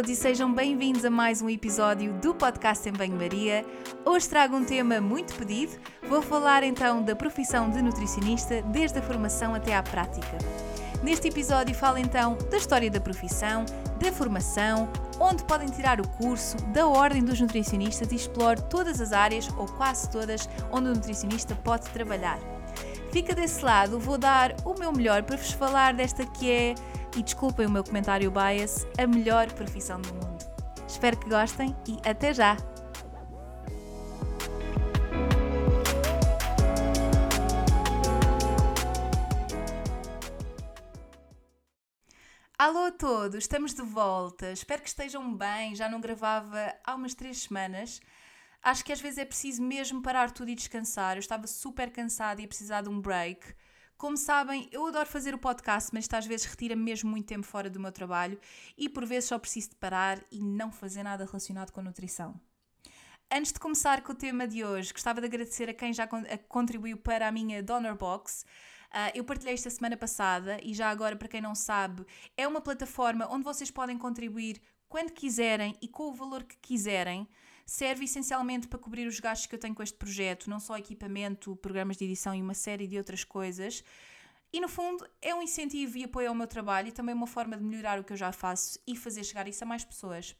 Todos e sejam bem-vindos a mais um episódio do podcast em Banho-Maria. Hoje trago um tema muito pedido. Vou falar então da profissão de nutricionista, desde a formação até à prática. Neste episódio falo então da história da profissão, da formação, onde podem tirar o curso, da ordem dos nutricionistas e exploro todas as áreas, ou quase todas, onde o nutricionista pode trabalhar. Fica desse lado, vou dar o meu melhor para vos falar desta que é e desculpem o meu comentário bias, a melhor profissão do mundo. Espero que gostem e até já! Alô a todos, estamos de volta. Espero que estejam bem. Já não gravava há umas três semanas. Acho que às vezes é preciso mesmo parar tudo e descansar. Eu estava super cansada e a precisar de um break. Como sabem, eu adoro fazer o podcast, mas às vezes retira-me mesmo muito tempo fora do meu trabalho e por vezes só preciso de parar e não fazer nada relacionado com a nutrição. Antes de começar com o tema de hoje, gostava de agradecer a quem já contribuiu para a minha Donor Box. Uh, eu partilhei esta semana passada e já agora, para quem não sabe, é uma plataforma onde vocês podem contribuir quando quiserem e com o valor que quiserem serve essencialmente para cobrir os gastos que eu tenho com este projeto, não só equipamento, programas de edição e uma série de outras coisas. E no fundo é um incentivo e apoio ao meu trabalho e também uma forma de melhorar o que eu já faço e fazer chegar isso a mais pessoas.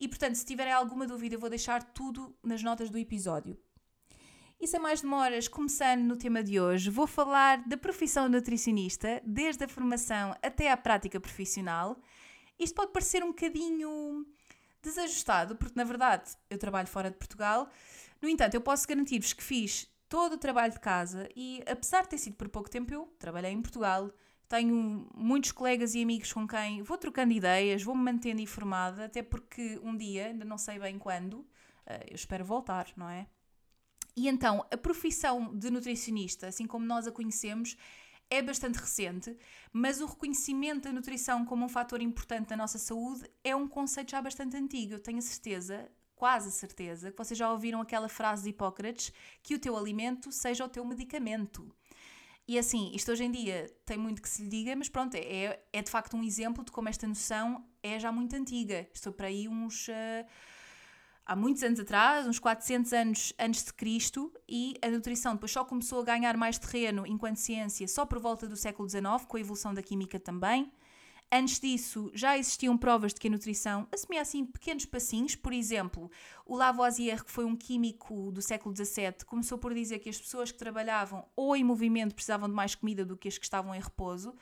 E portanto, se tiverem alguma dúvida, eu vou deixar tudo nas notas do episódio. E sem mais demoras, começando no tema de hoje, vou falar da profissão nutricionista, desde a formação até à prática profissional. Isto pode parecer um bocadinho desajustado, porque na verdade eu trabalho fora de Portugal. No entanto, eu posso garantir-vos que fiz todo o trabalho de casa e, apesar de ter sido por pouco tempo, eu trabalhei em Portugal. Tenho muitos colegas e amigos com quem vou trocando ideias, vou-me mantendo informada, até porque um dia, ainda não sei bem quando, eh, eu espero voltar, não é? E então, a profissão de nutricionista, assim como nós a conhecemos, é bastante recente, mas o reconhecimento da nutrição como um fator importante da nossa saúde é um conceito já bastante antigo. Eu tenho a certeza, quase a certeza, que vocês já ouviram aquela frase de Hipócrates que o teu alimento seja o teu medicamento. E assim, isto hoje em dia tem muito que se lhe diga, mas pronto, é, é de facto um exemplo de como esta noção é já muito antiga. Estou para aí uns. Uh, há muitos anos atrás, uns 400 anos antes de Cristo, e a nutrição depois só começou a ganhar mais terreno enquanto ciência só por volta do século XIX, com a evolução da química também. Antes disso, já existiam provas de que a nutrição assumia assim pequenos passinhos. Por exemplo, o Lavoisier, que foi um químico do século XVII, começou por dizer que as pessoas que trabalhavam ou em movimento precisavam de mais comida do que as que estavam em repouso.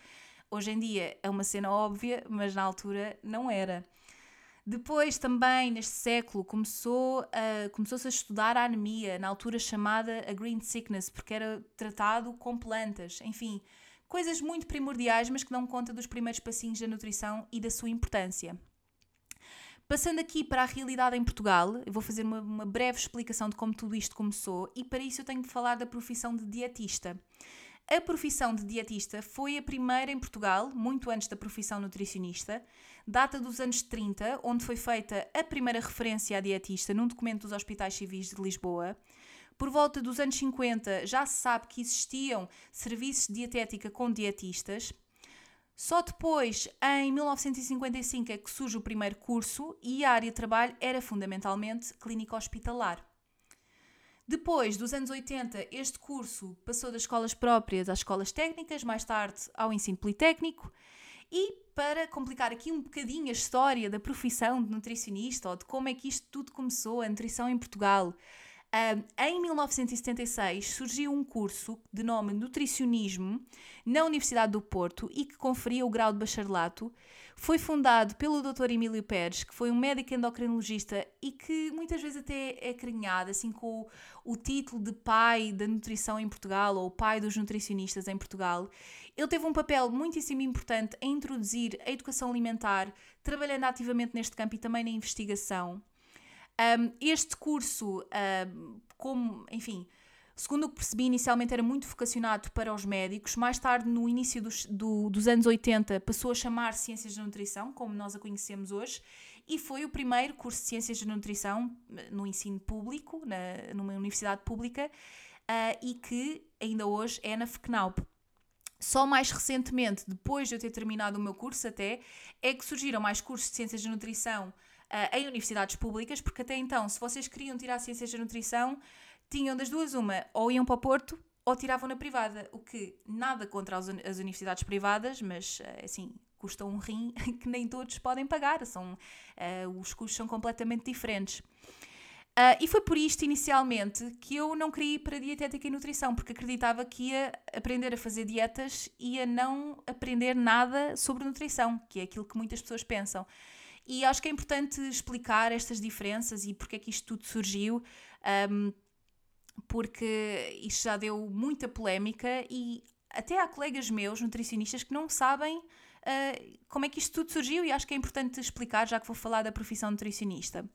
Hoje em dia é uma cena óbvia, mas na altura não era. Depois, também, neste século, começou a, começou-se a estudar a anemia, na altura chamada a green sickness, porque era tratado com plantas. Enfim, coisas muito primordiais, mas que dão conta dos primeiros passinhos da nutrição e da sua importância. Passando aqui para a realidade em Portugal, eu vou fazer uma, uma breve explicação de como tudo isto começou e para isso eu tenho de falar da profissão de dietista. A profissão de dietista foi a primeira em Portugal, muito antes da profissão nutricionista, data dos anos 30, onde foi feita a primeira referência à dietista num documento dos Hospitais Civis de Lisboa. Por volta dos anos 50 já se sabe que existiam serviços de dietética com dietistas. Só depois, em 1955, é que surge o primeiro curso e a área de trabalho era fundamentalmente clínica hospitalar. Depois dos anos 80, este curso passou das escolas próprias às escolas técnicas, mais tarde ao ensino politécnico. E para complicar aqui um bocadinho a história da profissão de nutricionista ou de como é que isto tudo começou, a nutrição em Portugal, em 1976 surgiu um curso de nome Nutricionismo na Universidade do Porto e que conferia o grau de bacharelato. Foi fundado pelo Dr. Emílio Pérez, que foi um médico endocrinologista e que muitas vezes até é carinhado assim com o, título de pai da nutrição em Portugal ou pai dos nutricionistas em Portugal. Ele teve um papel muitíssimo importante em introduzir a educação alimentar, trabalhando ativamente neste campo e também na investigação. Um, este curso, um, como, enfim, segundo o que percebi, inicialmente era muito vocacionado para os médicos. Mais tarde, no início dos, do, dos anos 80, passou a chamar Ciências da Nutrição, como nós a conhecemos hoje, e foi o primeiro curso de Ciências da Nutrição no ensino público, na, numa universidade pública, uh, e que ainda hoje é na FECNAUP. Só mais recentemente, depois de eu ter terminado o meu curso até, é que surgiram mais cursos de Ciências da Nutrição uh, em universidades públicas, porque até então, se vocês queriam tirar Ciências da Nutrição, tinham das duas uma, ou iam para o Porto ou tiravam na privada, o que nada contra as, universidades privadas, mas uh, assim, custa um rim que nem todos podem pagar, são, uh, os custos são completamente diferentes. Uh, e foi por isto, inicialmente, que eu não queria ir para dietética e nutrição, porque acreditava que ia aprender a fazer dietas e a não aprender nada sobre nutrição, que é aquilo que muitas pessoas pensam. E acho que é importante explicar estas diferenças e porque é que isto tudo surgiu, um, porque isto já deu muita polémica e até há colegas meus, nutricionistas, que não sabem uh, como é que isto tudo surgiu e acho que é importante explicar, já que vou falar da profissão nutricionista.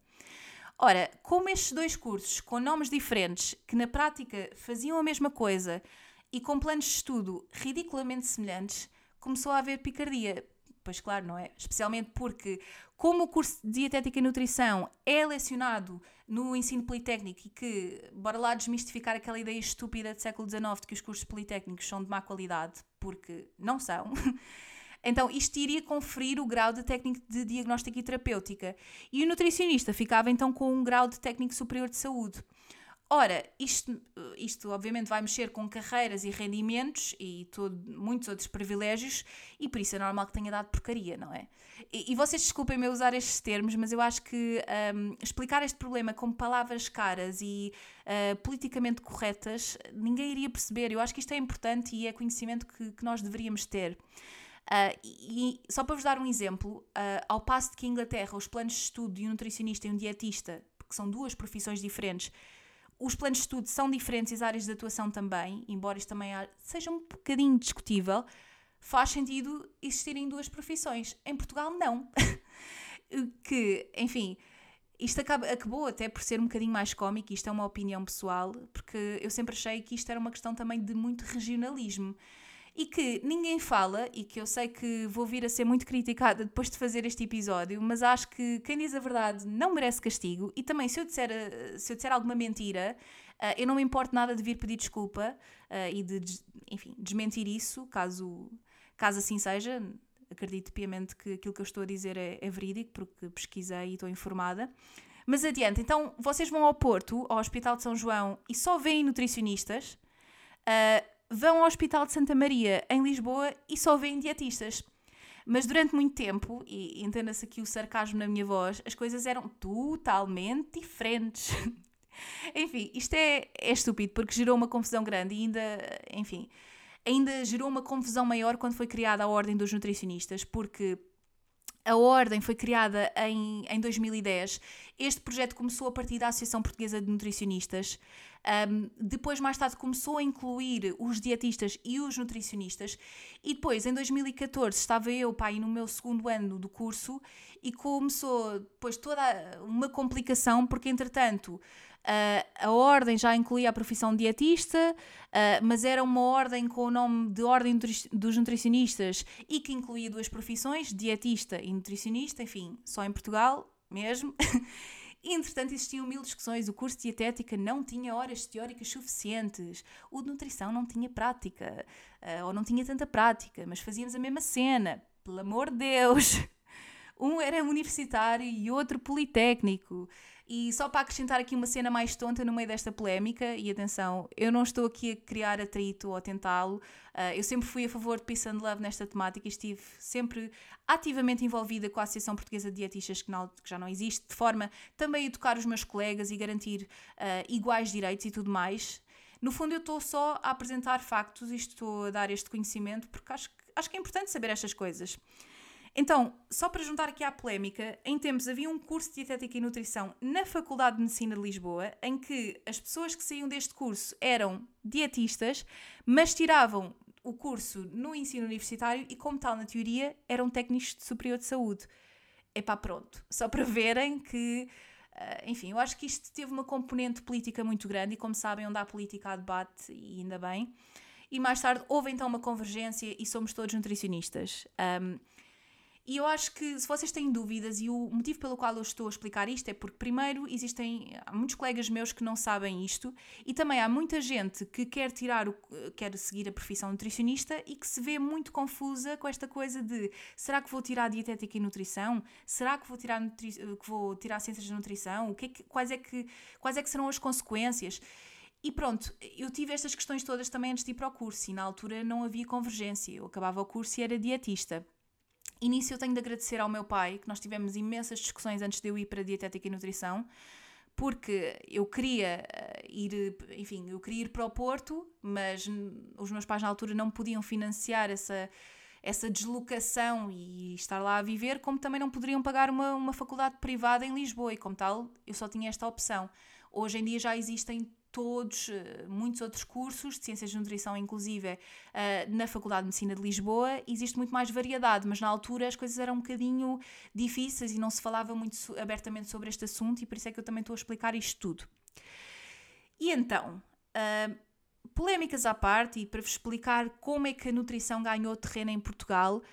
Ora, como estes dois cursos, com nomes diferentes, que na prática faziam a mesma coisa e com planos de estudo ridiculamente semelhantes, começou a haver picardia. Pois claro, não é? Especialmente porque como o curso de Dietética e Nutrição é lecionado no ensino politécnico e que, bora lá desmistificar aquela ideia estúpida do século XIX de que os cursos politécnicos são de má qualidade, porque não são. Então, isto iria conferir o grau de técnico de diagnóstico e terapêutica. E o nutricionista ficava então com um grau de técnico superior de saúde. Ora, isto, isto obviamente vai mexer com carreiras e rendimentos e todo, muitos outros privilégios, e por isso é normal que tenha dado porcaria, não é? E, e vocês desculpem-me usar estes termos, mas eu acho que um, explicar este problema com palavras caras e uh, politicamente corretas, ninguém iria perceber. Eu acho que isto é importante e é conhecimento que, que nós deveríamos ter. Uh, e, só para vos dar um exemplo, uh, ao passo de que em Inglaterra os planos de estudo de um nutricionista e um dietista, que são duas profissões diferentes, os planos de estudo são diferentes e as áreas de atuação também, embora isto também seja um bocadinho discutível, faz sentido existirem duas profissões. Em Portugal, não. que, enfim, isto acaba, acabou até por ser um bocadinho mais cómico, isto é uma opinião pessoal, porque eu sempre achei que isto era uma questão também de muito regionalismo e que ninguém fala, e que eu sei que vou vir a ser muito criticada depois de fazer este episódio, mas acho que quem diz a verdade não merece castigo. E também, se eu disser, eh, se eu disser alguma mentira, uh, eu não me importo nada de vir pedir desculpa uh, e de, enfim, desmentir isso, caso, caso assim seja. Acredito piamente que aquilo que eu estou a dizer é, é verídico, porque pesquisei e estou informada. Mas adiante, então vocês vão ao Porto, ao Hospital de São João, e só veem nutricionistas. Uh, vão ao Hospital de Santa Maria, em Lisboa, e só veem dietistas. Mas durante muito tempo, e entenda-se aqui o sarcasmo na minha voz, as coisas eram totalmente diferentes. enfim, isto é, é estúpido porque gerou uma confusão grande e ainda, enfim, ainda gerou uma confusão maior quando foi criada a Ordem dos Nutricionistas, porque a Ordem foi criada em, em 2010. Este projeto começou a partir da Associação Portuguesa de Nutricionistas. Um, depois, mais tarde, começou a incluir os dietistas e os nutricionistas. E depois, em 2014, estava eu, pai, no meu segundo ano do curso e começou depois toda uma complicação, porque entretanto Uh, a ordem já incluía a profissão de dietista, uh, mas era uma ordem com o nome de Ordem dos Nutricionistas e que incluía duas profissões, dietista e nutricionista, enfim, só em Portugal mesmo. Entretanto, existiam mil discussões. O curso de dietética não tinha horas teóricas suficientes. O de nutrição não tinha prática. Uh, ou não tinha tanta prática, mas fazíamos a mesma cena. Pelo amor de Deus! Um era universitário e outro politécnico. E só para acrescentar aqui uma cena mais tonta no meio desta polémica, e atenção, eu não estou aqui a criar atrito ou a tentá-lo, uh, eu sempre fui a favor de Peace and Love nesta temática e estive sempre ativamente envolvida com a Associação Portuguesa de Dietistas, que, não, que já não existe, de forma também a educar os meus colegas e garantir uh, iguais direitos e tudo mais. No fundo, eu estou só a apresentar factos e estou a dar este conhecimento porque acho, acho que é importante saber estas coisas. Então, só para juntar aqui à polémica, em tempos havia um curso de Dietética e Nutrição na Faculdade de Medicina de Lisboa, em que as pessoas que saíam deste curso eram dietistas, mas tiravam o curso no ensino universitário e, como tal, na teoria, eram técnicos de superior de saúde. Epá, pronto. Só para verem que, uh, enfim, eu acho que isto teve uma componente política muito grande e, como sabem, onde há política há debate, e ainda bem. E mais tarde houve então uma convergência e somos todos nutricionistas. Um, e eu acho que se vocês têm dúvidas, e o motivo pelo qual eu estou a explicar isto é porque, primeiro, existem há muitos colegas meus que não sabem isto, e também há muita gente que quer tirar o, quer seguir a profissão nutricionista e que se vê muito confusa com esta coisa de será que vou tirar dietética e nutrição? Será que vou tirar, nutri, que vou tirar ciências de nutrição? O que, é que quais, é que, quais é que serão as consequências? E pronto, eu tive estas questões todas também antes de ir para o curso, e na altura não havia convergência. Eu acabava o curso e era dietista. Início eu tenho de agradecer ao meu pai, que nós tivemos imensas discussões antes de eu ir para Dietética e Nutrição, porque eu queria eh, ir, enfim, eu queria ir para o Porto, mas os meus pais na altura não podiam financiar essa, essa deslocação e estar lá a viver, como também não poderiam pagar uma, uma faculdade privada em Lisboa, e como tal, eu só tinha esta opção. Hoje em dia já existem todos, eh, muitos outros cursos de Ciências de Nutrição, inclusive eh, na Faculdade de Medicina de Lisboa, existe muito mais variedade, mas na altura as coisas eram um bocadinho difíceis e não se falava muito abertamente sobre este assunto, e por isso é que eu também estou a explicar isto tudo. E então, uh, polémicas à parte, e para vos explicar como é que a nutrição ganhou terreno em Portugal,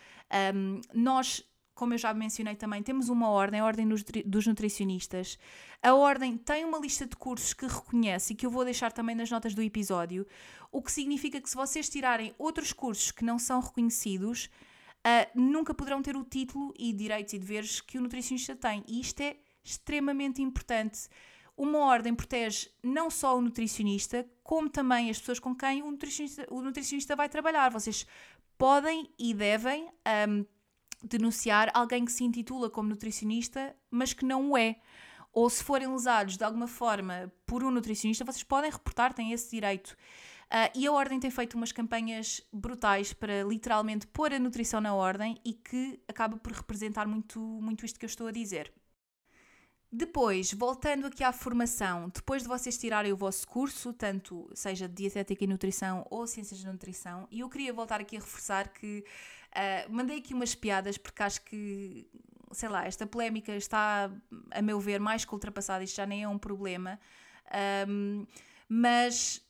um, nós como eu já mencionei também, temos uma ordem, a Ordem dos Nutricionistas. A Ordem tem uma lista de cursos que reconhece e que eu vou deixar também nas notas do episódio, o que significa que se vocês tirarem outros cursos que não são reconhecidos, uh, nunca poderão ter o título e direitos e deveres que o nutricionista tem. E isto é extremamente importante. Uma ordem protege não só o nutricionista, como também as pessoas com quem o nutricionista, o nutricionista vai trabalhar. Vocês podem e devem um, denunciar alguém que se intitula como nutricionista, mas que não o é. Ou se forem lesados de alguma forma por um nutricionista, vocês podem reportar, têm esse direito. Uh, e a Ordem tem feito umas campanhas brutais para literalmente pôr a nutrição na Ordem e que acaba por representar muito, muito isto que eu estou a dizer. Depois, voltando aqui à formação, depois de vocês tirarem o vosso curso, tanto seja de dietética e nutrição ou ciências de nutrição, e eu queria voltar aqui a reforçar que Uh, mandei aqui umas piadas porque acho que, sei lá, esta polémica está, a meu ver, mais que ultrapassada, isto já nem é um problema. Um, mas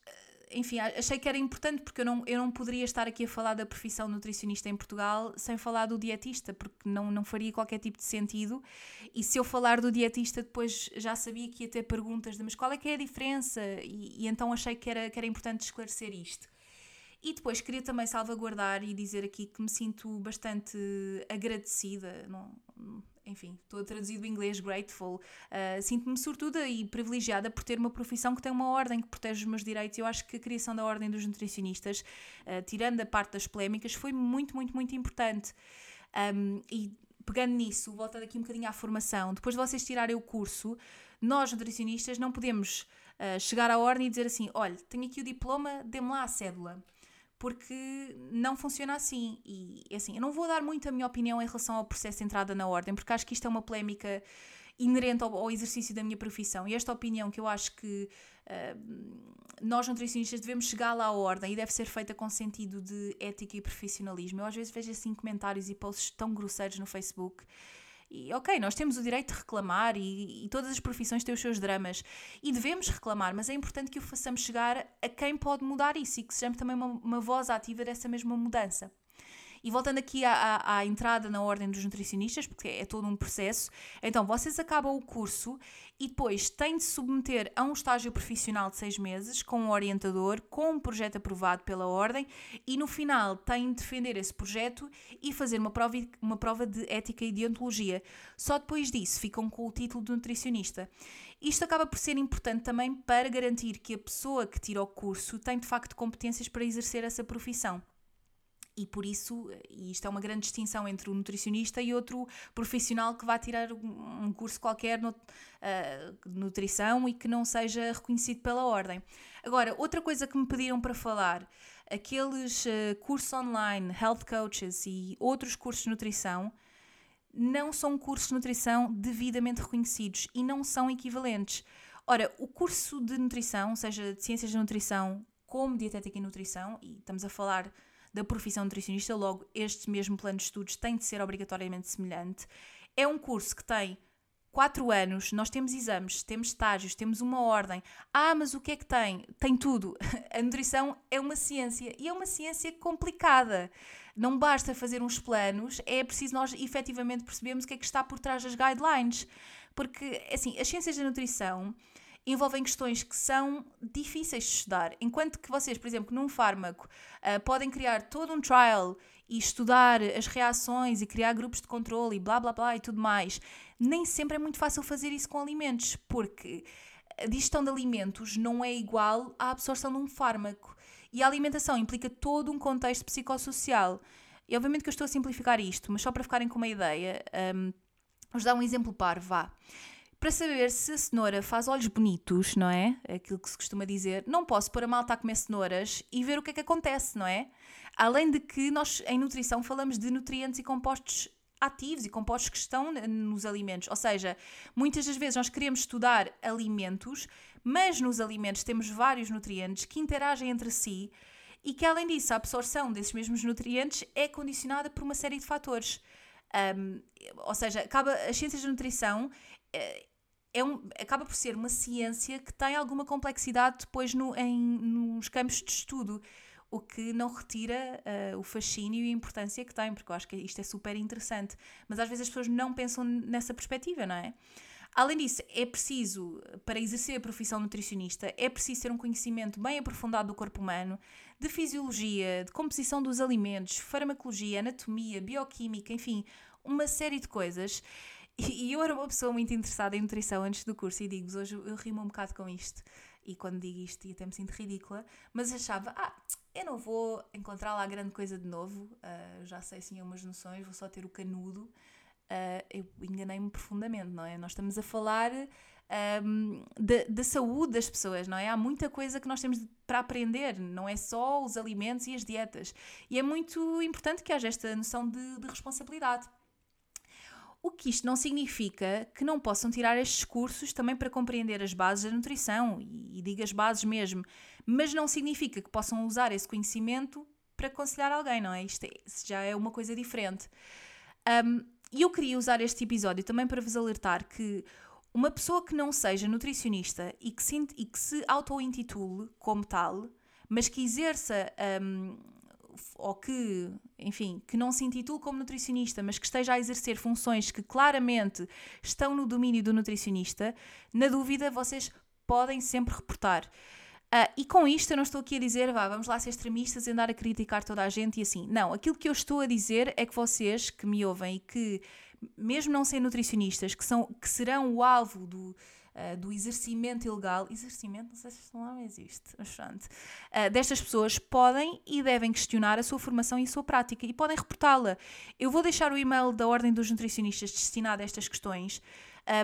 enfim, achei que era importante porque eu não, eu não poderia estar aqui a falar da profissão nutricionista em Portugal sem falar do dietista, porque não, não faria qualquer tipo de sentido. E se eu falar do dietista, depois já sabia que ia ter perguntas de mas qual é que é a diferença? E, e então achei que era, que era importante esclarecer isto. E depois queria também salvaguardar e dizer aqui que me sinto bastante agradecida, não, enfim, estou a traduzir do inglês grateful. Uh, Sinto-me sortuda e privilegiada por ter uma profissão que tem uma ordem que protege os meus direitos. Eu acho que a criação da Ordem dos Nutricionistas, uh, tirando a parte das polémicas, foi muito, muito, muito importante. Um, e pegando nisso, voltando aqui um bocadinho à formação, depois de vocês tirarem o curso, nós nutricionistas não podemos uh, chegar à ordem e dizer assim: olha, tenho aqui o diploma, dê-me lá a cédula porque não funciona assim. E assim, eu não vou dar muito a minha opinião em relação ao processo de entrada na ordem, porque acho que isto é uma polémica inerente ao, ao exercício da minha profissão. E esta opinião que eu acho que uh, nós nutricionistas devemos chegar lá à ordem e deve ser feita com sentido de ética e profissionalismo. Eu às vezes vejo assim comentários e posts tão grosseiros no Facebook e ok, nós temos o direito de reclamar e, e, todas as profissões têm os seus dramas e devemos reclamar, mas é importante que o façamos chegar a quem pode mudar isso e que sejamos também uma, uma voz ativa dessa mesma mudança. E voltando aqui à, à, à, entrada na ordem dos nutricionistas, porque é todo um processo, então vocês acabam o curso e depois têm de submeter a um estágio profissional de seis meses com um orientador, com um projeto aprovado pela ordem e no final têm de defender esse projeto e fazer uma prova, uma prova de ética e deontologia. Só depois disso ficam com o título de nutricionista. Isto acaba por ser importante também para garantir que a pessoa que tira o curso tem de facto competências para exercer essa profissão. E por isso, e isto é uma grande distinção entre o nutricionista e outro profissional que vai tirar um curso qualquer de uh, nutrição e que não seja reconhecido pela ordem. Agora, outra coisa que me pediram para falar, aqueles uh, cursos online, health coaches e outros cursos de nutrição, não são cursos de nutrição devidamente reconhecidos e não são equivalentes. Ora, o curso de nutrição, seja de ciências de nutrição como dietética e nutrição, e estamos a falar da profissão nutricionista, logo este mesmo plano de estudos tem de ser obrigatoriamente semelhante. É um curso que tem 4 anos, nós temos exames, temos estágios, temos uma ordem. Ah, mas o que é que tem? Tem tudo. A nutrição é uma ciência e é uma ciência complicada. Não basta fazer uns planos, é preciso nós efetivamente percebermos o que é que está por trás das guidelines. Porque, assim, as ciências da nutrição envolvem questões que são difíceis de estudar. Enquanto que vocês, por exemplo, num fármaco, uh, podem criar todo um trial e estudar as reações e criar grupos de controle e blá blá blá e tudo mais, nem sempre é muito fácil fazer isso com alimentos, porque a digestão de alimentos não é igual à absorção de um fármaco. E a alimentação implica todo um contexto psicossocial. E obviamente que eu estou a simplificar isto, mas só para ficarem com uma ideia, um, vamos dar um exemplo par, vá para saber se a cenoura faz olhos bonitos, não é? Aquilo que se costuma dizer. Não posso pôr a malta a comer cenouras e ver o que é que acontece, não é? Além de que nós, em nutrição, falamos de nutrientes e compostos ativos e compostos que estão nos alimentos. Ou seja, muitas das vezes nós queremos estudar alimentos, mas nos alimentos temos vários nutrientes que interagem entre si e que, além disso, a absorção desses mesmos nutrientes é condicionada por uma série de fatores. Um, ou seja, acaba, as ciências da nutrição eh, é um, acaba por ser uma ciência que tem alguma complexidade depois no, em, nos campos de estudo, o que não retira uh, o fascínio e a importância que tem, porque eu acho que isto é super interessante. Mas às vezes as pessoas não pensam nessa perspectiva, não é? Além disso, é preciso, para exercer a profissão nutricionista, é preciso ter um conhecimento bem aprofundado do corpo humano, de fisiologia, de composição dos alimentos, farmacologia, anatomia, bioquímica, enfim, uma série de coisas e, eu era uma pessoa muito interessada em nutrição antes do curso e digo-vos, hoje eu rimo um bocado com isto. E quando digo isto, até me sinto ridícula, mas achava, ah, eu não vou encontrar lá grande coisa de novo, uh, já sei sim umas noções, vou só ter o canudo. Uh, eu enganei-me profundamente, não é? Nós estamos a falar um, da saúde das pessoas, não é? Há muita coisa que nós temos para aprender, não é só os alimentos e as dietas. E é muito importante que haja esta noção de, de responsabilidade. O que isto não significa que não possam tirar estes cursos também para compreender as bases da nutrição, e, e digo as bases mesmo, mas não significa que possam usar esse conhecimento para aconselhar alguém, não é? Isto é, já é uma coisa diferente. Um, e eu queria usar este episódio também para vos alertar que uma pessoa que não seja nutricionista e que se, se auto-intitule como tal, mas que exerça um, ou que, enfim, que não se intitule como nutricionista, mas que esteja a exercer funções que claramente estão no domínio do nutricionista, na dúvida vocês podem sempre reportar. Uh, e com isto eu não estou aqui a dizer, vá, vamos lá ser extremistas e andar a criticar toda a gente e assim. Não, aquilo que eu estou a dizer é que vocês que me ouvem e que, mesmo não sendo nutricionistas, que, são, que serão o alvo do, uh, do exercimento ilegal, exercimento, não sei se este nome existe, mas uh, destas pessoas podem e devem questionar a sua formação e a sua prática e podem reportá-la. Eu vou deixar o e-mail da Ordem dos Nutricionistas destinado a estas questões.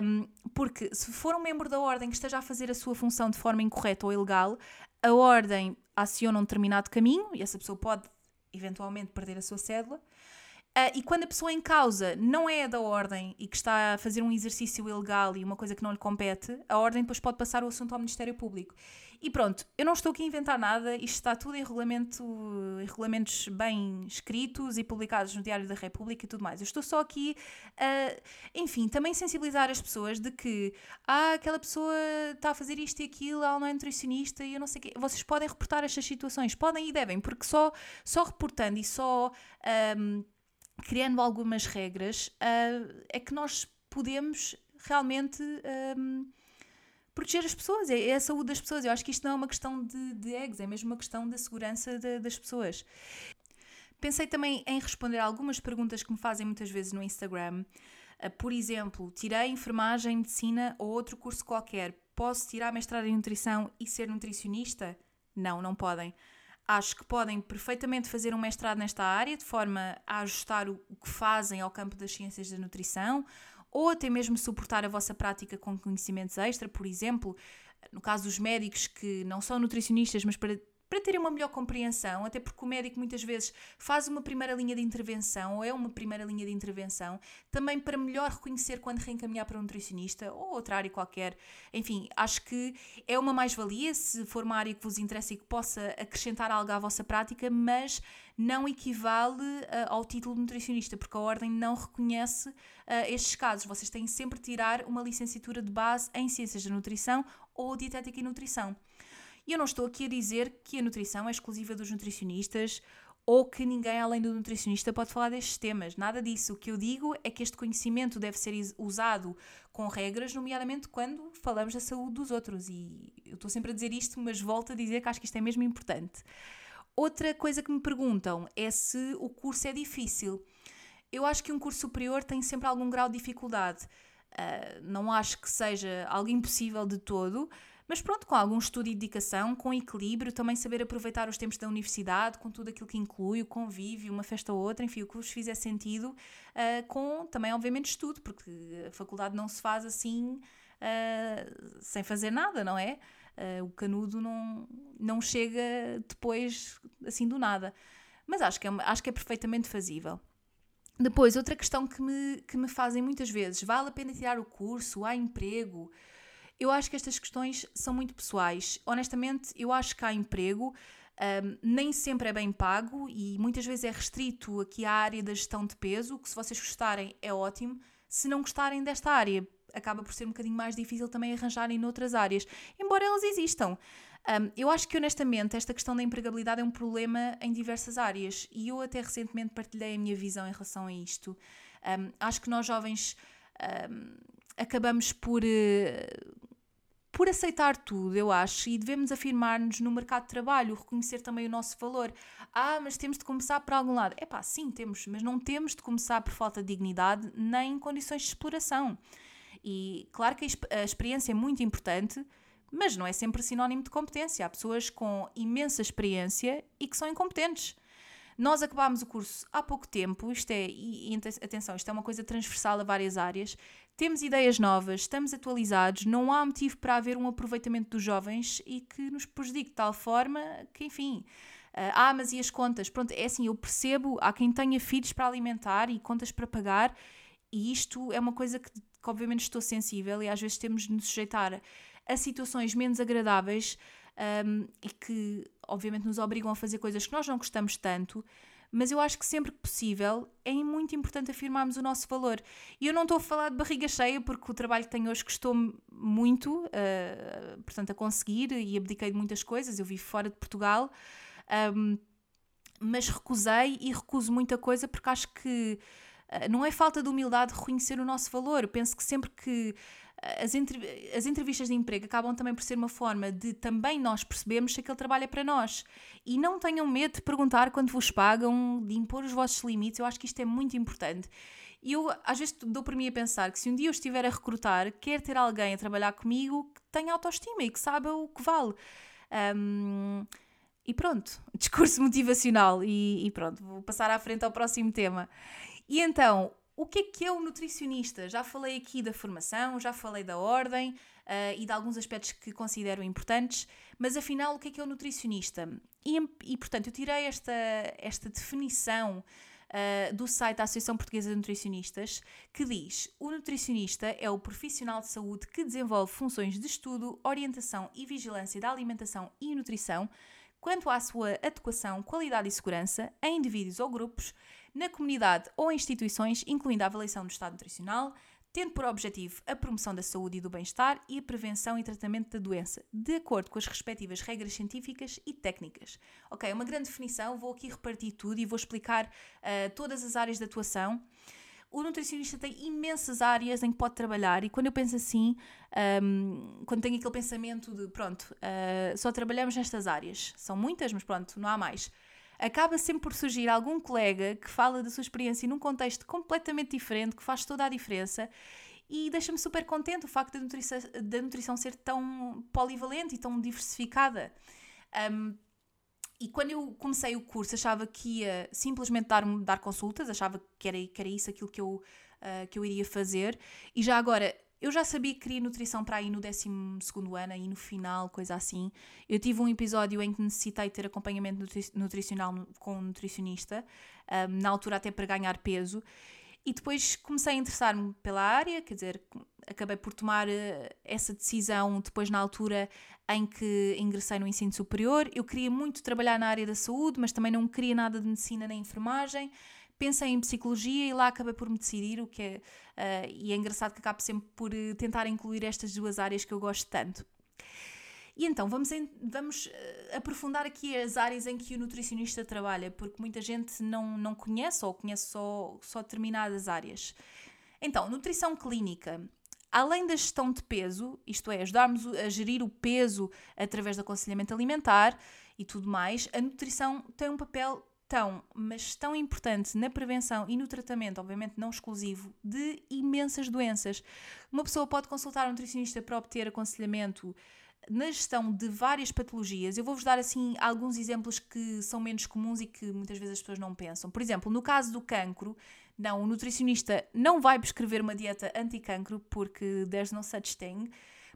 Um, porque se for um membro da ordem que esteja a fazer a sua função de forma incorreta ou ilegal, a ordem aciona um determinado caminho e essa pessoa pode eventualmente perder a sua cédula. Uh, e quando a pessoa em causa não é da ordem e que está a fazer um exercício ilegal e uma coisa que não lhe compete, a ordem depois pode passar o assunto ao Ministério Público. E pronto, eu não estou aqui a inventar nada, isto está tudo em, regulamento, em regulamentos bem escritos e publicados no Diário da República e tudo mais. Eu estou só aqui a, enfim, também sensibilizar as pessoas de que ah, aquela pessoa está a fazer isto e aquilo, ela não é nutricionista e eu não sei o quê. Vocês podem reportar estas situações, podem e devem, porque só, só reportando e só um, criando algumas regras uh, é que nós podemos realmente. Um, proteger as pessoas, é, é, a saúde das pessoas. Eu acho que isto não é uma questão de, de eggs, é mesmo uma questão da segurança de, das pessoas. Pensei também em responder algumas perguntas que me fazem muitas vezes no Instagram. Uh, por exemplo, tirei enfermagem, medicina ou outro curso qualquer. Posso tirar mestrado em nutrição e ser nutricionista? Não, não podem. Acho que podem perfeitamente fazer um mestrado nesta área de forma a ajustar o, que fazem ao campo das ciências da nutrição ou até mesmo suportar a vossa prática com conhecimentos extra, por exemplo, no caso dos médicos que não são nutricionistas, mas para terem uma melhor compreensão, até porque o médico muitas vezes faz uma primeira linha de intervenção ou é uma primeira linha de intervenção, também para melhor reconhecer quando reencaminhar para um nutricionista ou outra área qualquer. Enfim, acho que é uma mais-valia se for uma área que vos interessa e que possa acrescentar algo à vossa prática, mas não equivale uh, ao título de nutricionista, porque a Ordem não reconhece uh, estes casos. Vocês têm sempre de tirar uma licenciatura de base em Ciências da Nutrição ou Dietética e Nutrição. E eu não estou aqui a dizer que a nutrição é exclusiva dos nutricionistas ou que ninguém além do nutricionista pode falar destes temas. Nada disso. O que eu digo é que este conhecimento deve ser usado com regras, nomeadamente quando falamos da saúde dos outros. E eu estou sempre a dizer isto, mas volto a dizer que acho que isto é mesmo importante. Outra coisa que me perguntam é se o curso é difícil. Eu acho que um curso superior tem sempre algum grau de dificuldade. Uh, não acho que seja algo impossível de todo, mas pronto, com algum estudo e dedicação, com equilíbrio, também saber aproveitar os tempos da universidade, com tudo aquilo que inclui, o convívio, uma festa ou outra, enfim, o que vos fizer sentido, uh, com também, obviamente, estudo, porque a faculdade não se faz assim uh, sem fazer nada, não é? Uh, o canudo não, não chega depois assim do nada. Mas acho que é, acho que é perfeitamente fazível. Depois, outra questão que me, que me fazem muitas vezes: vale a pena tirar o curso? Há emprego? Eu acho que estas questões são muito pessoais. Honestamente, eu acho que há emprego, um, nem sempre é bem pago e muitas vezes é restrito aqui à área da gestão de peso, que se vocês gostarem é ótimo. Se não gostarem desta área, acaba por ser um bocadinho mais difícil também arranjarem noutras áreas, embora elas existam. Um, eu acho que honestamente esta questão da empregabilidade é um problema em diversas áreas e eu até recentemente partilhei a minha visão em relação a isto. Um, acho que nós jovens acabamos por uh, por aceitar tudo, eu acho, e devemos afirmar-nos no mercado de trabalho, reconhecer também o nosso valor. Ah, mas temos de começar por algum lado. É pá, sim, temos, mas não temos de começar por falta de dignidade nem condições de exploração. E claro que a experiência é muito importante, mas não é sempre sinónimo de competência. Há pessoas com imensa experiência e que são incompetentes. Nós acabámos o curso há pouco tempo, isto é, e, e atenção, isto é uma coisa transversal a várias áreas. Temos ideias novas, estamos atualizados, não há motivo para haver um aproveitamento dos jovens e que nos prejudique de tal forma que, enfim. Ah, mas e as contas? Pronto, é assim, eu percebo, há quem tenha filhos para alimentar e contas para pagar, e isto é uma coisa que, que obviamente estou sensível e às vezes temos de nos sujeitar a situações menos agradáveis um, e que obviamente nos obrigam a fazer coisas que nós não gostamos tanto, mas eu acho que sempre que possível é muito importante afirmarmos o nosso valor. E eu não estou a falar de barriga cheia, porque o trabalho que tenho hoje custou-me muito, uh, portanto, a conseguir e abdiquei de muitas coisas. Eu vivo fora de Portugal, um, mas recusei e recuso muita coisa porque acho que uh, não é falta de humildade reconhecer o nosso valor. Eu penso que sempre que as, as entrevistas de emprego acabam também por ser uma forma de também nós percebermos se aquele trabalho é para nós. E não tenham medo de perguntar quando vos pagam, de impor os vossos limites. Eu acho que isto é muito importante. E eu às vezes dou por mim a pensar que se um dia eu estiver a recrutar, quer ter alguém a trabalhar comigo que tenha autoestima e que saiba o que vale. Um, e pronto, discurso motivacional. E, e, pronto, vou passar à frente ao próximo tema. E então, o que é que é o nutricionista? Já falei aqui da formação, já falei da ordem uh, e de alguns aspectos que considero importantes, mas afinal, o que é que é o nutricionista? E, e portanto, eu tirei esta, esta definição uh, do site da Associação Portuguesa de Nutricionistas, que diz: o nutricionista é o profissional de saúde que desenvolve funções de estudo, orientação e vigilância da alimentação e nutrição quanto à sua adequação, qualidade e segurança em indivíduos ou grupos, na comunidade ou instituições, incluindo a avaliação do estado nutricional, tendo por objetivo a promoção da saúde e do bem-estar e a prevenção e tratamento da doença, de acordo com as respectivas regras científicas e técnicas. Ok, é uma grande definição, vou aqui repartir tudo e vou explicar uh, todas as áreas de atuação. O nutricionista tem imensas áreas em que pode trabalhar, e quando eu penso assim, um, ehm, quando tenho aquele pensamento de pronto, uh, só trabalhamos nestas áreas, são muitas, mas pronto, não há mais acaba sempre por surgir algum colega que fala da sua experiência num contexto completamente diferente, que faz toda a diferença. E deixa-me super contente o facto da nutrição, da nutrição ser tão polivalente e tão diversificada. Um, e quando eu comecei o curso, achava que ia simplesmente dar, dar consultas, achava que era, que era isso aquilo que eu, uh, que eu iria fazer. E já agora, eu já sabia que queria nutrição para aí no 12 ano, aí no final, coisa assim. Eu tive um episódio em que necessitei ter acompanhamento nutri nutricional com um nutricionista, um, na altura até para ganhar peso. E depois comecei a interessar-me pela área, quer dizer, acabei por tomar uh, essa decisão depois na altura em que ingressei no ensino superior. Eu queria muito trabalhar na área da saúde, mas também não queria nada de medicina nem enfermagem pensei em psicologia e lá acabei por me decidir, o que é, uh, e é engraçado que acabo sempre por uh, tentar incluir estas duas áreas que eu gosto tanto. E então, vamos, em, vamos uh, aprofundar aqui as áreas em que o nutricionista trabalha, porque muita gente não, não conhece ou conhece só, só determinadas áreas. Então, nutrição clínica. Além da gestão de peso, isto é, ajudarmos a gerir o peso através do aconselhamento alimentar e tudo mais, a nutrição tem um papel tão, mas tão importante na prevenção e no tratamento, obviamente não exclusivo, de imensas doenças. Uma pessoa pode consultar um nutricionista para obter aconselhamento na gestão de várias patologias. Eu vou-vos dar assim alguns exemplos que são menos comuns e que muitas vezes as pessoas não pensam. Por exemplo, no caso do cancro, não, o nutricionista não vai prescrever uma dieta anti-cancro porque there's no such thing,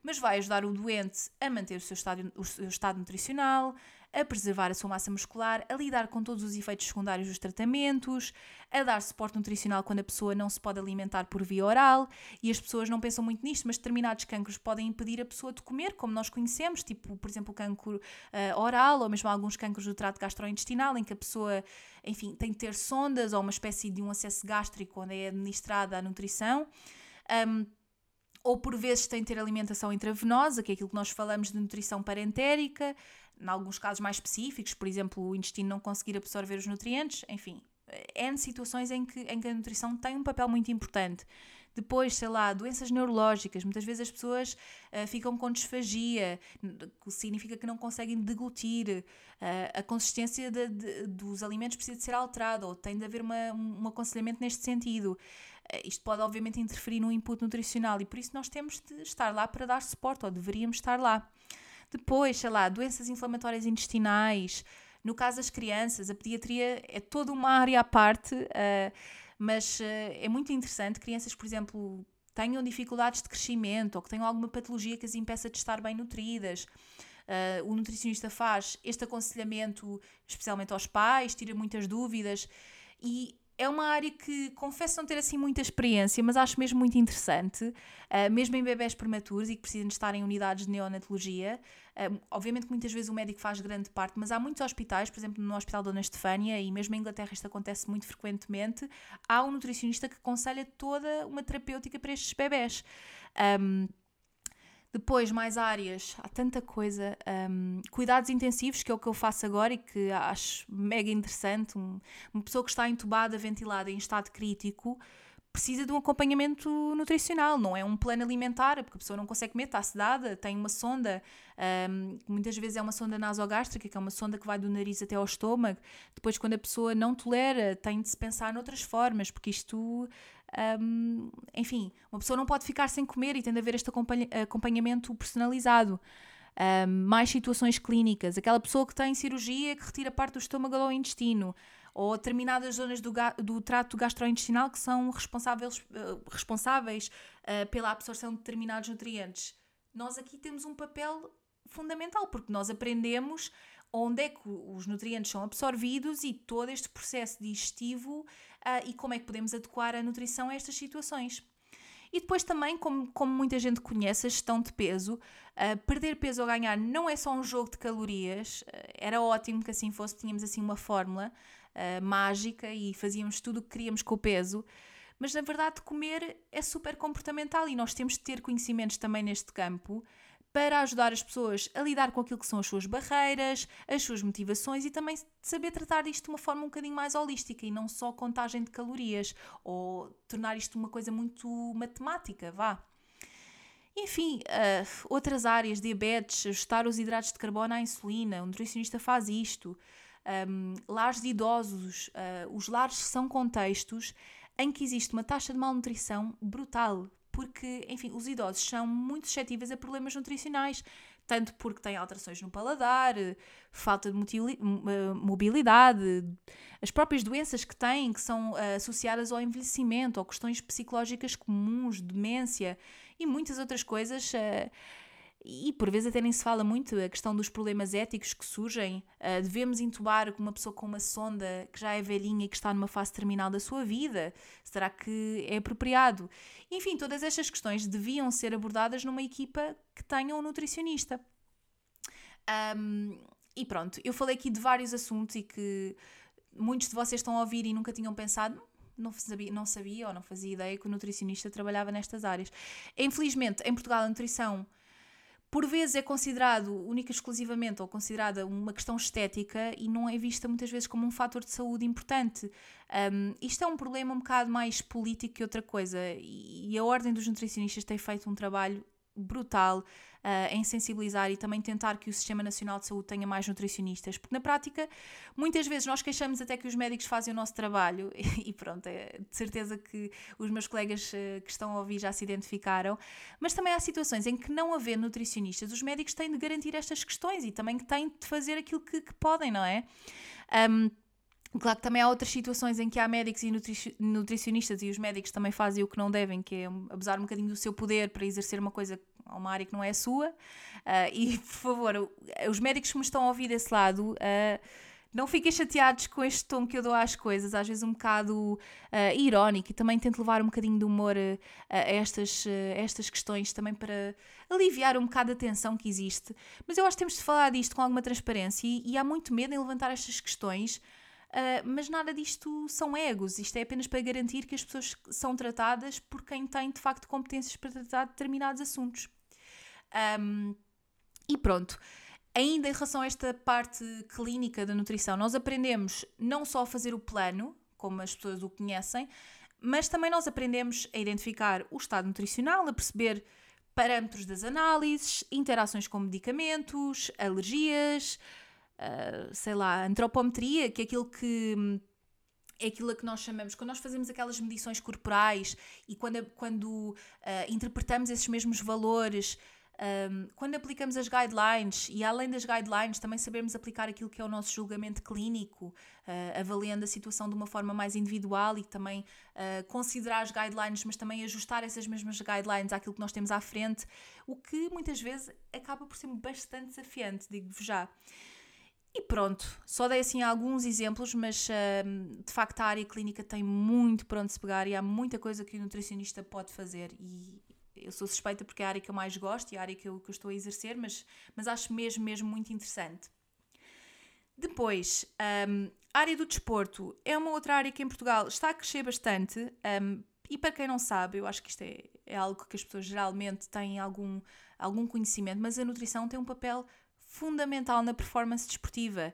mas vai ajudar o doente a manter o seu o seu estado nutricional, a preservar a sua massa muscular, a lidar com todos os efeitos secundários dos tratamentos, a dar suporte nutricional quando a pessoa não se pode alimentar por via oral. E as pessoas não pensam muito nisto, mas determinados cancros podem impedir a pessoa de comer, como nós conhecemos, tipo, por exemplo, o cancro uh, oral ou mesmo alguns cancros do trato gastrointestinal, em que a pessoa, enfim, tem de ter sondas ou uma espécie de um acesso gástrico onde é administrada a nutrição. Um, ou por vezes tem de ter alimentação intravenosa, que é aquilo que nós falamos de nutrição parentérica, em alguns casos mais específicos, por exemplo, o intestino não conseguir absorver os nutrientes, enfim, N situações em que, em que a nutrição tem um papel muito importante. Depois, sei lá, doenças neurológicas. Muitas vezes as pessoas uh, ficam com disfagia, que significa que não conseguem deglutir. Uh, a consistência de, de, dos alimentos precisa de ser alterada, ou tem de haver uma, um aconselhamento neste sentido. Uh, isto pode, obviamente, interferir no input nutricional e por isso nós temos de estar lá para dar suporte, ou deveríamos estar lá. Depois, sei lá, doenças inflamatórias intestinais. No caso das crianças, a pediatria é toda uma área à parte, uh, mas uh, é muito interessante. Crianças, por exemplo, tenham dificuldades de crescimento ou que tenham alguma patologia que as impeça de estar bem nutridas. Uh, o nutricionista faz este aconselhamento especialmente aos pais, tira muitas dúvidas e é uma área que confesso não ter assim muita experiência, mas acho mesmo muito interessante, uh, mesmo em bebés prematuros e que precisam de estar em unidades de neonatologia. Uh, obviamente que muitas vezes o médico faz grande parte, mas há muitos hospitais, por exemplo no Hospital Dona Estefânia, e mesmo em Inglaterra isto acontece muito frequentemente, há um nutricionista que aconselha toda uma terapêutica para estes bebés. Um, depois, mais áreas, há tanta coisa. Um, cuidados intensivos, que é o que eu faço agora e que acho mega interessante. Um, uma pessoa que está entubada, ventilada, em estado crítico, precisa de um acompanhamento nutricional, não é um plano alimentar, porque a pessoa não consegue comer, está sedada, tem uma sonda, um, muitas vezes é uma sonda nasogástrica, que é uma sonda que vai do nariz até ao estômago. Depois, quando a pessoa não tolera, tem de se pensar noutras formas, porque isto um, enfim, uma pessoa não pode ficar sem comer e tem de haver este acompanhamento personalizado. Um, mais situações clínicas, aquela pessoa que tem cirurgia que retira parte do estômago ou intestino, ou determinadas zonas do, do trato gastrointestinal que são responsáveis, uh, responsáveis uh, pela absorção de determinados nutrientes. Nós aqui temos um papel fundamental, porque nós aprendemos onde é que os nutrientes são absorvidos e todo este processo digestivo uh, e como é que podemos adequar a nutrição a estas situações. E depois também, como, como muita gente conhece, a gestão de peso. Uh, perder peso ou ganhar não é só um jogo de calorias. Uh, era ótimo que assim fosse, tínhamos assim uma fórmula mágica e fazíamos tudo o que queríamos com o peso. Mas na verdade, comer é super comportamental e nós temos de ter conhecimentos também neste campo para ajudar as pessoas a lidar com aquilo que são as suas barreiras, as suas motivações e também saber tratar isto de uma forma um bocadinho mais holística e não só contagem de calorias ou tornar isto uma coisa muito matemática, vá. Enfim, uh, outras áreas, diabetes, ajustar os hidratos de carbono à insulina, o nutricionista faz isto. Um, lares de idosos, uh, os lares são contextos em que existe uma taxa de malnutrição brutal porque, enfim, os idosos são muito suscetíveis a problemas nutricionais, tanto porque têm alterações no paladar, falta de mobilidade, as próprias doenças que têm, que são eh, associadas ao envelhecimento, ou questões psicológicas comuns, demência e muitas outras coisas eh, e por vezes até nem se fala muito a questão dos problemas éticos que surgem. Uh, devemos intubar uma pessoa com uma sonda que já é velhinha e que está numa fase terminal da sua vida? Será que é apropriado? Enfim, todas estas questões deviam ser abordadas numa equipa que tenha um nutricionista. Um, e pronto, eu falei aqui de vários assuntos e que muitos de vocês estão a ouvir e nunca tinham pensado, não sabia, não sabia ou não fazia ideia que o nutricionista trabalhava nestas áreas. Infelizmente, em Portugal, a nutrição por vezes é considerado única e exclusivamente ou considerada uma questão estética e não é vista muitas vezes como um fator de saúde importante. Um, isto é um problema um bocado mais político que outra coisa e a Ordem dos Nutricionistas tem feito um trabalho brutal uh, em sensibilizar e também tentar que o Sistema Nacional de Saúde tenha mais nutricionistas, porque na prática muitas vezes nós queixamos até que os médicos fazem o nosso trabalho e pronto, é de certeza que os meus colegas uh, que estão a ouvir já se identificaram, mas também há situações em que não haver nutricionistas, os médicos têm de garantir estas questões e também têm de fazer aquilo que, que podem, não é? Um, Claro que também há outras situações em que há médicos e nutricionistas e os médicos também fazem o que não devem, que é abusar um bocadinho do seu poder para exercer uma coisa, uma área que não é a sua. Uh, e, por favor, os médicos que me estão a ouvir desse lado, uh, não fiquem chateados com este tom que eu dou às coisas, às vezes um bocado uh, irónico, e também tento levar um bocadinho de humor a estas, estas questões também para aliviar um bocado a tensão que existe. Mas eu acho que temos de falar disto com alguma transparência e, e há muito medo em levantar estas questões Uh, mas nada disto são egos, isto é apenas para garantir que as pessoas são tratadas por quem tem de facto competências para tratar determinados assuntos. Um, e pronto. Ainda em relação a esta parte clínica da nutrição, nós aprendemos não só a fazer o plano, como as pessoas o conhecem, mas também nós aprendemos a identificar o estado nutricional, a perceber parâmetros das análises, interações com medicamentos, alergias, uh, sei lá, antropometria, que é aquilo que é aquilo que nós chamamos, quando nós fazemos aquelas medições corporais e quando, quando uh, interpretamos esses mesmos valores, um, quando aplicamos as guidelines e além das guidelines também sabermos aplicar aquilo que é o nosso julgamento clínico, uh, avaliando a situação de uma forma mais individual e também uh, considerar as guidelines, mas também ajustar essas mesmas guidelines àquilo que nós temos à frente, o que muitas vezes acaba por ser bastante desafiante, digo-vos já. E pronto, só dei assim alguns exemplos, mas de facto a área clínica tem muito para onde se pegar e há muita coisa que o nutricionista pode fazer. E eu sou suspeita porque é a área que eu mais gosto e a área que eu, que eu estou a exercer, mas, mas acho mesmo, mesmo muito interessante. Depois, um, a área do desporto é uma outra área que em Portugal está a crescer bastante. Um, e para quem não sabe, eu acho que isto é, é algo que as pessoas geralmente têm algum, algum conhecimento, mas a nutrição tem um papel fundamental na performance desportiva.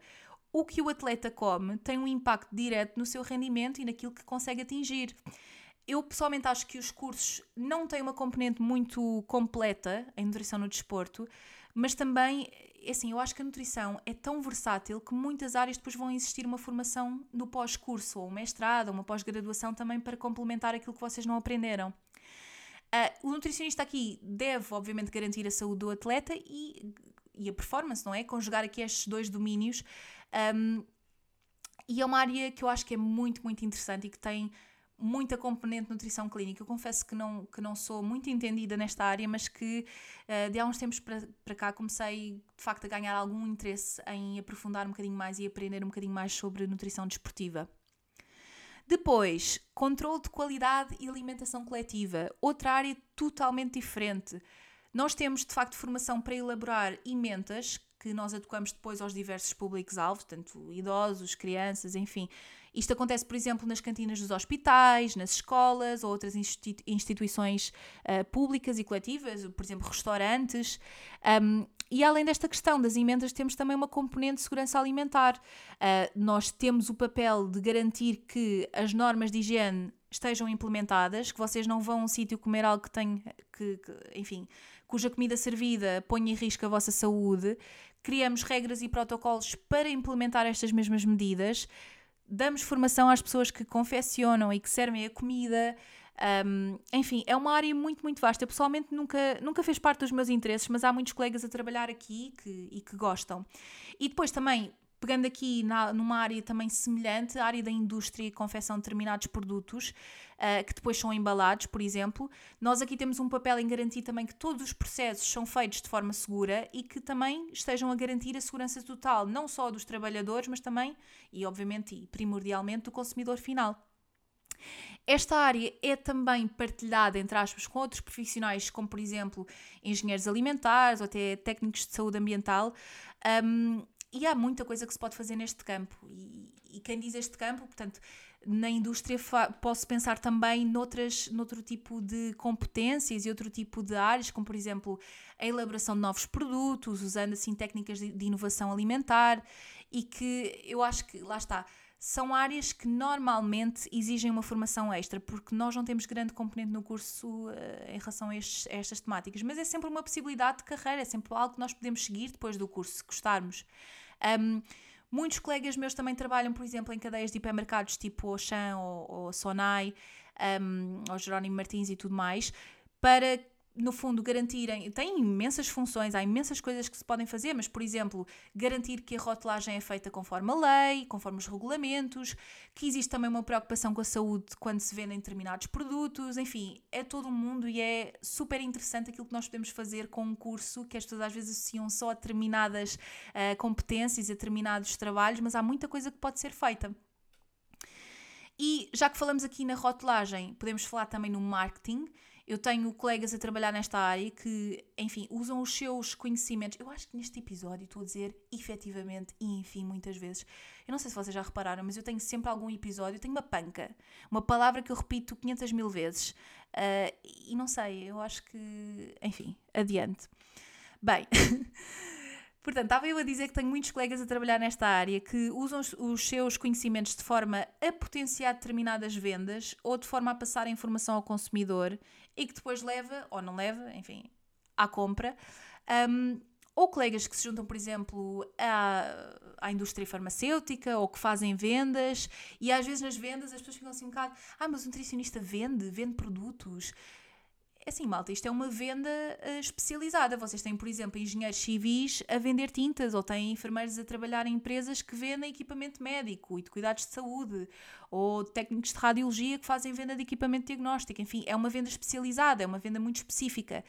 O que o atleta come tem um impacto direto no seu rendimento e naquilo que consegue atingir. Eu pessoalmente acho que os cursos não têm uma componente muito completa em nutrição no desporto, mas também, é assim, eu acho que a nutrição é tão versátil que muitas áreas depois vão existir uma formação no pós-curso, ou um mestrado, ou uma pós-graduação também para complementar aquilo que vocês não aprenderam. Uh, o nutricionista aqui deve, obviamente, garantir a saúde do atleta e e a performance, não é? Conjugar aqui estes dois domínios. Um, e é uma área que eu acho que é muito, muito interessante e que tem muita componente de nutrição clínica. Eu confesso que não, que não sou muito entendida nesta área, mas que uh, de há uns tempos para, cá comecei de facto a ganhar algum interesse em aprofundar um bocadinho mais e aprender um bocadinho mais sobre nutrição desportiva. Depois, controle de qualidade e alimentação coletiva, outra área totalmente diferente. Nós temos de facto formação para elaborar emendas que nós adequamos depois aos diversos públicos-alvo, tanto idosos, crianças, enfim. Isto acontece, por exemplo, nas cantinas dos hospitais, nas escolas ou outras institui instituições uh, públicas e coletivas, por exemplo, restaurantes. Um, e além desta questão das emendas, temos também uma componente de segurança alimentar. Uh, nós temos o papel de garantir que as normas de higiene estejam implementadas, que vocês não vão a um sítio comer algo que tem, que, que, enfim, cuja comida servida ponha em risco a vossa saúde, criamos regras e protocolos para implementar estas mesmas medidas, damos formação às pessoas que confeccionam e que servem a comida. Um, enfim, é uma área muito, muito vasta. Eu pessoalmente nunca, nunca fez parte dos meus interesses, mas há muitos colegas a trabalhar aqui que, e que gostam. E depois também pegando aqui na, numa área também semelhante, a área da indústria e confecção de determinados produtos, uh, que depois são embalados, por exemplo, nós aqui temos um papel em garantir também que todos os processos são feitos de forma segura e que também estejam a garantir a segurança total, não só dos trabalhadores, mas também, e obviamente e primordialmente, do consumidor final. Esta área é também partilhada, entre aspas, com outros profissionais, como por exemplo engenheiros alimentares ou até técnicos de saúde ambiental, um, e há muita coisa que se pode fazer neste campo. E, e quem diz este campo, portanto, na indústria posso pensar também noutras, noutro tipo de competências e outro tipo de áreas, como por exemplo a elaboração de novos produtos, usando assim técnicas de, de inovação alimentar e que eu acho que, lá está, são áreas que normalmente exigem uma formação extra, porque nós não temos grande componente no curso uh, em relação a, estes, a, estas temáticas, mas é sempre uma possibilidade de carreira, é sempre algo que nós podemos seguir depois do curso, se gostarmos. Um, muitos colegas meus também trabalham, por exemplo, em cadeias de hipermercados tipo Auchan ou, ou Sonai, um, ou Jerónimo Martins e tudo mais, para no fundo, garantirem. Tem imensas funções, há imensas coisas que se podem fazer, mas, por exemplo, garantir que a rotulagem é feita conforme a lei, conforme os regulamentos, que existe também uma preocupação com a saúde quando se vendem determinados produtos, enfim, é todo um mundo e é super interessante aquilo que nós podemos fazer com um curso que as pessoas às vezes associam só a determinadas uh, competências a determinados trabalhos, mas há muita coisa que pode ser feita. E já que falamos aqui na rotulagem, podemos falar também no marketing. Eu tenho colegas a trabalhar nesta área que, enfim, usam os seus conhecimentos. Eu acho que neste episódio estou a dizer efetivamente e enfim muitas vezes. Eu não sei se vocês já repararam, mas eu tenho sempre algum episódio, tenho uma panca, uma palavra que eu repito 500 mil vezes. Uh, e não sei, eu acho que. Enfim, adiante. Bem. Portanto, estava eu a dizer que tenho muitos colegas a trabalhar nesta área que usam os seus conhecimentos de forma a potenciar determinadas vendas ou de forma a passar a informação ao consumidor e que depois leva, ou não leva, enfim, à compra. Um, ou colegas que se juntam, por exemplo, à, à indústria farmacêutica ou que fazem vendas e às vezes nas vendas as pessoas ficam assim um bocado: ah, mas o nutricionista vende, vende produtos. É assim, malta, isto é uma venda uh, especializada. Vocês têm, por exemplo, engenheiros civis a vender tintas, ou têm enfermeiros a trabalhar em empresas que vendem equipamento médico e de cuidados de saúde, ou técnicos de radiologia que fazem venda de equipamento diagnóstico. Enfim, é uma venda especializada, é uma venda muito específica.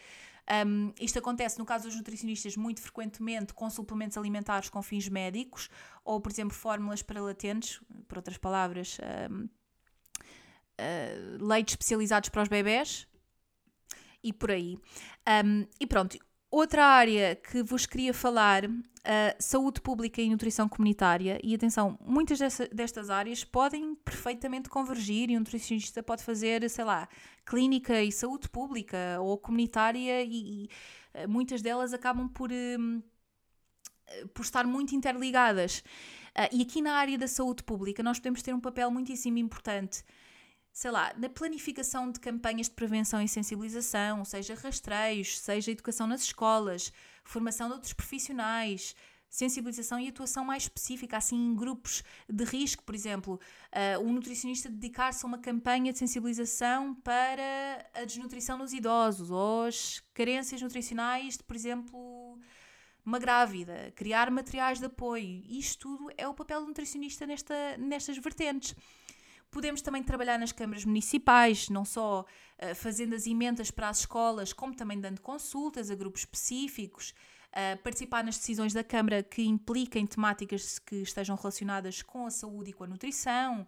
Um, isto acontece, no caso dos nutricionistas, muito frequentemente com suplementos alimentares com fins médicos, ou, por exemplo, fórmulas para latentes, por outras palavras, um, uh, ah, leites especializados para os bebés e por aí. Um, e pronto, outra área que vos queria falar, saúde pública e nutrição comunitária. E atenção, muitas destas áreas podem perfeitamente convergir e um nutricionista pode fazer, sei lá, clínica e saúde pública ou comunitária e, e uh, muitas delas acabam por, uh, por estar muito interligadas. Uh, e aqui na área da saúde pública nós podemos ter um papel muitíssimo importante sei lá, na planificação de campanhas de prevenção e sensibilização, seja rastreios, seja educação nas escolas, formação de outros profissionais, sensibilização e atuação mais específica, assim em grupos de risco, por exemplo, uh, um nutricionista dedicar-se a uma campanha de sensibilização para a desnutrição nos idosos ou as carências nutricionais de, por exemplo, uma grávida, criar materiais de apoio. Isto tudo é o papel do nutricionista nesta, nestas vertentes. Podemos também trabalhar nas câmaras municipais, não só uh, fazendo as emendas para as escolas, como também dando consultas a grupos específicos, uh, participar nas decisões da Câmara que impliquem temáticas que estejam relacionadas com a saúde e com a nutrição,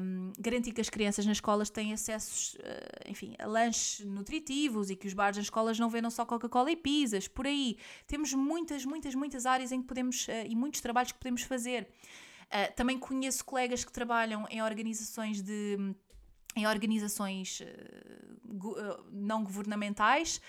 um, garantir que as crianças nas escolas têm acessos, uh, enfim, a lanches nutritivos e que os bares nas escolas não vendam só Coca-Cola e pizzas, por aí. Temos muitas, muitas, muitas áreas em que podemos, uh, e muitos trabalhos que podemos fazer. Uh, também conheço colegas que trabalham em organizações de em organizações não governamentais,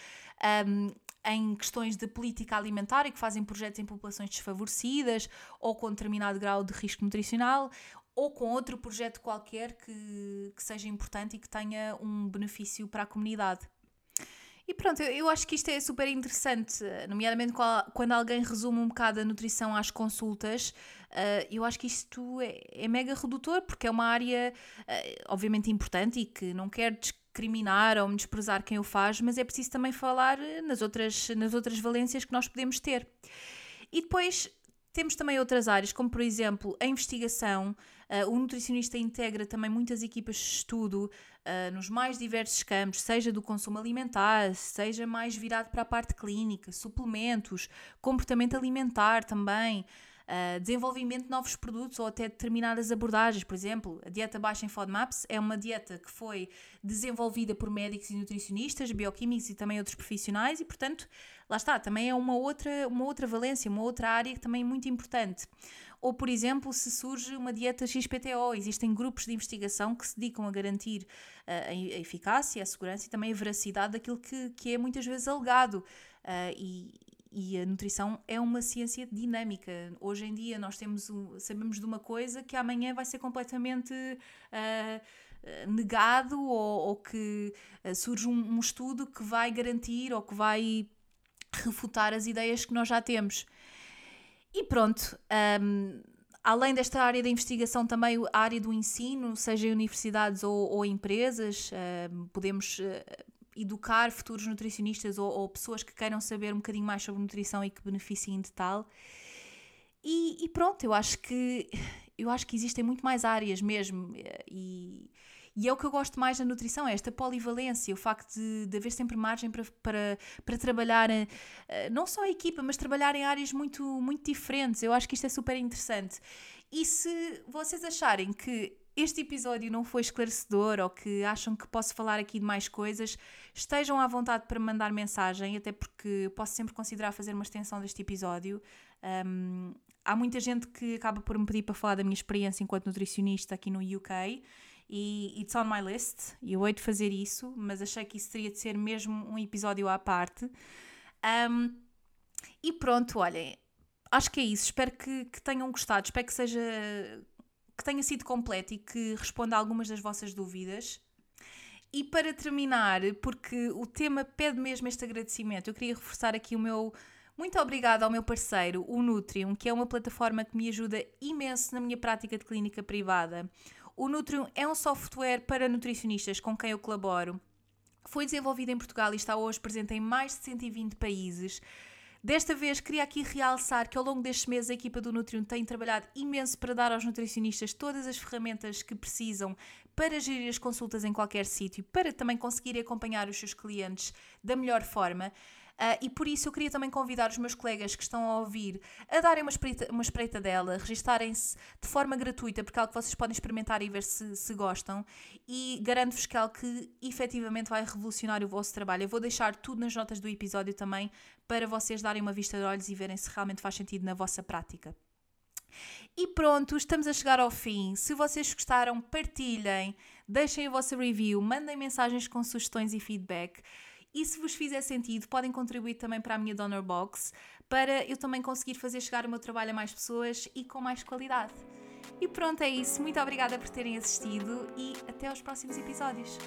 um, em questões de política alimentar e que fazem projetos em populações desfavorecidas ou com determinado grau de risco nutricional, ou com outro projeto qualquer que, que seja importante e que tenha um benefício para a comunidade. E pronto, eu, eu acho que isto é super interessante, nomeadamente quando alguém resume um bocado a nutrição às consultas. Uh, eu acho que isto é, é, mega redutor, porque é uma área, uh, obviamente, importante e que não quer discriminar ou desprezar quem o faz, mas é preciso também falar nas outras, nas outras valências que nós podemos ter. E depois temos também outras áreas, como por exemplo a investigação. Uh, o nutricionista integra também muitas equipas de estudo uh, nos mais diversos campos, seja do consumo alimentar, seja mais virado para a parte clínica, suplementos, comportamento alimentar também. Uh, desenvolvimento de novos produtos ou até determinadas abordagens. Por exemplo, a dieta baixa em FODMAPs é uma dieta que foi desenvolvida por médicos e nutricionistas, bioquímicos e também outros profissionais e, portanto, lá está, também é uma outra, uma outra valência, uma outra área que também é muito importante. Ou, por exemplo, se surge uma dieta XPTO, existem grupos de investigação que se dedicam a garantir uh, a eficácia, a segurança e também a veracidade daquilo que, que é muitas vezes alegado. Uh, e, e a nutrição é uma ciência dinâmica. Hoje em dia nós temos sabemos de uma coisa que amanhã vai ser completamente uh, negado ou, ou que surge um, um, estudo que vai garantir ou que vai refutar as ideias que nós já temos. E pronto. Um, além desta área da investigação, também a área do ensino, seja em universidades ou, ou empresas, podemos educar futuros nutricionistas ou, ou, pessoas que queiram saber um bocadinho mais sobre nutrição e que beneficiem de tal. E, e, pronto, eu acho que eu acho que existem muito mais áreas mesmo e, e é o que eu gosto mais da nutrição, é esta polivalência, o facto de, de haver sempre margem para, para, para trabalhar, eh, não só a equipa, mas trabalhar em áreas muito, muito diferentes. Eu acho que isto é super interessante. E se vocês acharem que este episódio não foi esclarecedor ou que acham que posso falar aqui de mais coisas, estejam à vontade para mandar mensagem, até porque posso sempre considerar fazer uma extensão deste episódio. Um, há muita gente que acaba por me pedir para falar da minha experiência enquanto nutricionista aqui no UK e it's on my list. E eu hei de fazer isso, mas achei que isso teria de ser mesmo um episódio à parte. Um, e pronto, olhem, acho que é isso. Espero que, que tenham gostado, espero que seja que tenha sido completo e que responda algumas das vossas dúvidas. E para terminar, porque o tema pede mesmo este agradecimento, eu queria reforçar aqui o meu muito obrigada ao meu parceiro, o Nutrium, que é uma plataforma que me ajuda imenso na minha prática de clínica privada. O Nutrium é um software para nutricionistas com quem eu colaboro. Foi desenvolvido em Portugal e está hoje presente em mais de 120 países. Desta vez, queria aqui realçar que ao longo destes meses a equipa do Nutrium tem trabalhado imenso para dar aos nutricionistas todas as ferramentas que precisam para gerir as consultas em qualquer sítio, para também conseguir acompanhar os seus clientes da melhor forma. Uh, e por isso eu queria também convidar os meus colegas que estão a ouvir a darem uma espreita, uma espreita dela, registarem-se de forma gratuita, porque é algo que vocês podem experimentar e ver se, se gostam. E garanto-vos que é algo que efetivamente vai revolucionar o vosso trabalho. Eu vou deixar tudo nas notas do episódio também para vocês darem uma vista de olhos e verem se realmente faz sentido na vossa prática. E pronto, estamos a chegar ao fim. Se vocês gostaram, partilhem, deixem a vossa review, mandem mensagens com sugestões e feedback. E se vos fizer sentido, podem contribuir também para a minha Donor Box, para eu também conseguir fazer chegar o meu trabalho a mais pessoas e com mais qualidade. E pronto, é isso. Muito obrigada por terem assistido e até aos próximos episódios.